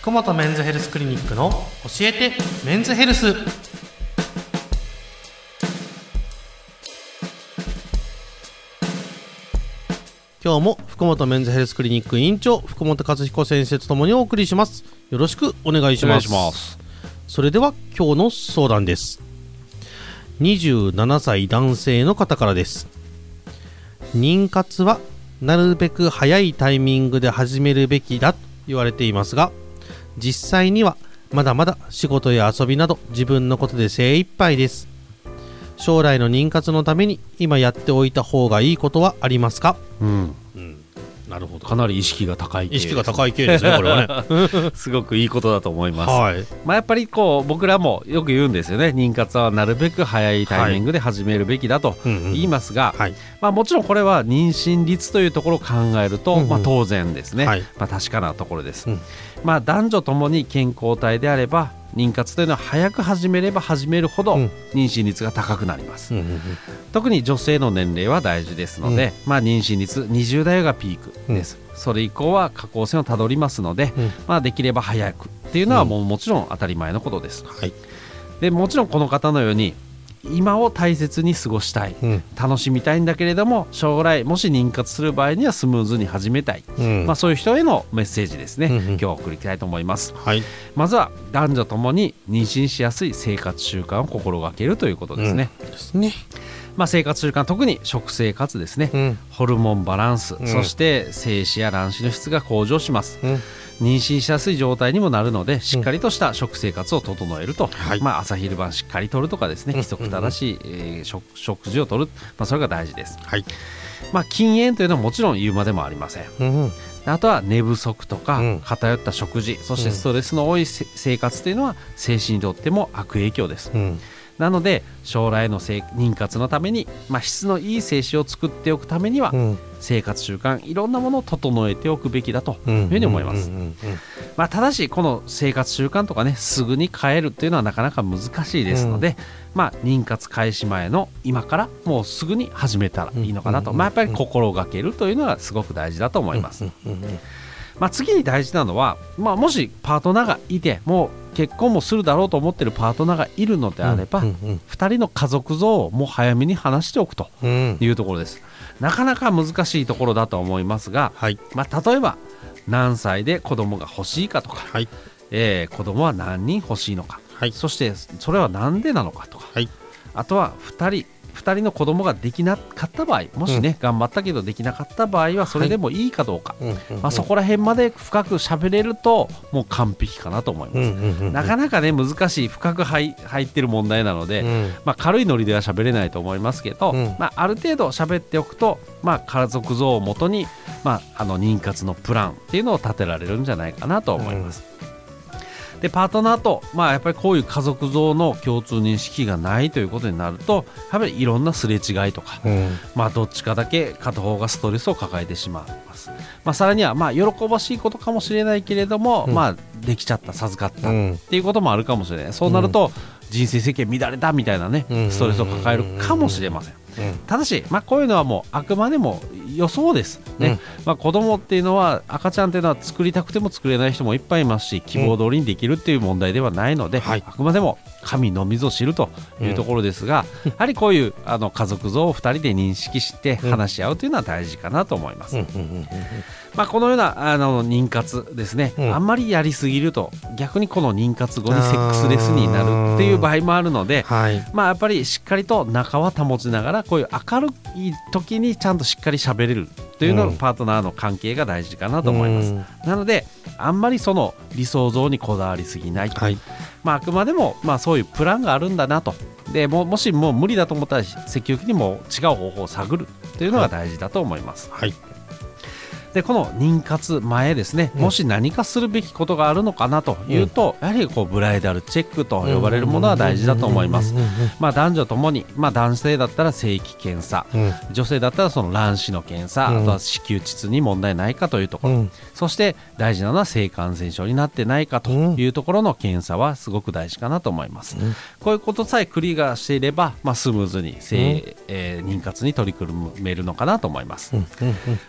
福本メンズヘルスクリニックの教えてメンズヘルス。今日も福本メンズヘルスクリニック院長福本和彦先生とともにお送りします。よろしくお願いします。それでは今日の相談です。27歳男性の方からです。妊活はなるべく早いタイミングで始めるべきだと言われていますが実際にはまだまだ仕事や遊びなど自分のことで精一杯です。将来の妊活のために今やっておいた方がいいことはありますか？うん、なるほど。かなり意識が高い系意識が高い系ですねこれはね。すごくいいことだと思います、はい。まあ、やっぱりこう僕らもよく言うんですよね。妊活はなるべく早いタイミングで始めるべきだとうんうん。言いますが、はい。まあ、もちろんこれは妊娠率というところを考えると、うんうん。まあ、当然ですね、はい。まあ、確かなところです、うん。まあ、男女ともに健康体であれば妊活というのは早く始めれば始めるほどうん。妊娠率が高くなります、うんうんうん。特に女性の年齢は大事ですので、まあ、妊娠率20代がピークです、それ以降は下降線をたどりますので、うん。まあ、できれば早くっていうのはもうもちろん当たり前のことです、はい。でもちろんこの方のように今を大切に過ごしたい。うん。楽しみたいんだけれども将来もし妊活する場合にはスムーズに始めたい、うん。まあ、そういう人へのメッセージですね、うんうん。今日は送りたいと思います。はい。まずは男女ともに妊娠しやすい生活習慣を心がけるということですね、ですね。まあ、生活習慣特に食生活ですね、うん。ホルモンバランス、ん。そして精子や卵子の質が向上します。うん妊娠しやすい状態にもなるのでしっかりとした食生活を整えると、はい。まあ、朝昼晩しっかりとるとかですね。うん。規則正しい、えー食食事をとる、まあ、それが大事です、はい。まあ、禁煙というのはもちろん言うまでもありません。うんあとは寝不足とかうん。偏った食事、そしてストレスの多いせ生活というのは精神にとっても悪影響です。うんなので将来の生妊活のために、まあ、質のいい精子を作っておくためには、うん。生活習慣いろんなものを整えておくべきだとういうんふうに思います、ただしこの生活習慣とかねすぐに変えるっていうのはなかなか難しいですので、まあ、妊活開始前の今からもうすぐに始めたらいいのかなと、うんまあ、やっぱり心がけるというのがすごく大事だと思います、うんうんうん。まあ、次に大事なのは、まあ、もしパートナーがいてもう結婚もするだろうと思ってるパートナーがいるのであれば、うんうん2人の家族像をもう早めに話しておくとうん。いうところです。なかなか難しいところだと思いますが、はい。まあ、例えば何歳で子供が欲しいかとか、はい。えー子供は何人欲しいのか、はい。そしてそれは何でなのかとか、はい。あとは2人2人の子供ができなかった場合もしね、頑張ったけどできなかった場合はそれでもいいかどうか、うんうんまあ、そこら辺まで深く喋れるともう完璧かなと思います、うんうんうん。なかなかね難しい深く入入ってる問題なので、うん。まあ、軽いノリでは喋れないと思いますけど、うん。まあ、ある程度喋っておくと、まあ、家族像をもとに、まあ、あの妊活のプランっていうのを立てられるんじゃないかなと思います。でパートナーと、まあ、やっぱりこういう家族像の共通認識がないということになるとやっぱりいろんなすれ違いとか、うん。まあ、どっちかだけ片方がストレスを抱えてしまいます、まあ、さらにはまあ喜ばしいことかもしれないけれども、うん。まあ、できちゃった授かった、うん。っていうこともあるかもしれない。そうなると、人生設計乱れたみたいなねうん。ストレスを抱えるかもしれません。ただし、まあ、こういうのはもうあくまでも予想です、ね。まあ、子供っていうのは赤ちゃんっていうのは作りたくても作れない人もいっぱいいますし希望通りにできるっていう問題ではないので、はい。あくまでも神のみぞ知るというところですが、やはりこういうあの家族像を2人で認識して話し合うというのは大事かなと思います。うんうんうんまあ、このようなあの妊活ですね、うん。あんまりやりすぎると逆にこの妊活後にセックスレスになるっていう場合もあるので、はい。まあ、やっぱりしっかりと仲は保ちながらこういう明るい時にちゃんとしっかり喋れるというのうんがパートナーの関係が大事かなと思います。うんなのであんまりその理想像にこだわりすぎない、はい。まあ、あくまでもまあそういうプランがあるんだなと。でももしもう無理だと思ったら積極的にもう違う方法を探るというのが大事だと思います。はいでこの妊活前ですね、うん。もし何かするべきことがあるのかなというと、やはりこうブライダルチェックと呼ばれるものは大事だと思います。まあ、男女ともに、まあ、男性だったら性器検査。女性だったらその卵子の検査、うん。あとは子宮膣に問題ないかというところ、うん。そして大事なのは性感染症になってないかというところの検査はすごく大事かなと思います、うん。こういうことさえクリアしていれば、まあ、スムーズに性えー、妊活に取り組めるのかなと思います、うんうん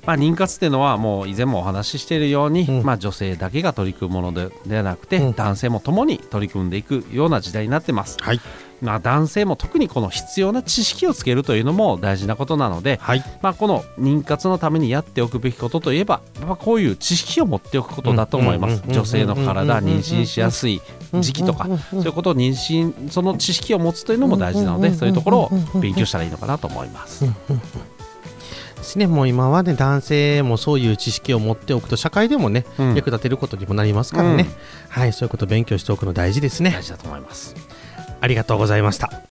まあ、妊活っていうのはもう以前もお話ししているように、うん。まあ、女性だけが取り組むものでではなくて、うん。男性も共に取り組んでいくような時代になってます、はい。まあ、男性も特にこの必要な知識をつけるというのも大事なことなので、はい。まあ、この妊活のためにやっておくべきことといえば、まあ、こういう知識を持っておくことだと思います。うん。女性の体妊娠しやすい時期とかうんそういうことを妊娠その知識を持つというのも大事なのでそういうところを勉強したらいいのかなと思います。ですね。もう今はね男性もそういう知識を持っておくと社会でもね、うん。役立てることにもなりますからね、うん。はいそういうことを勉強しておくの大事ですね。大事だと思います。ありがとうございました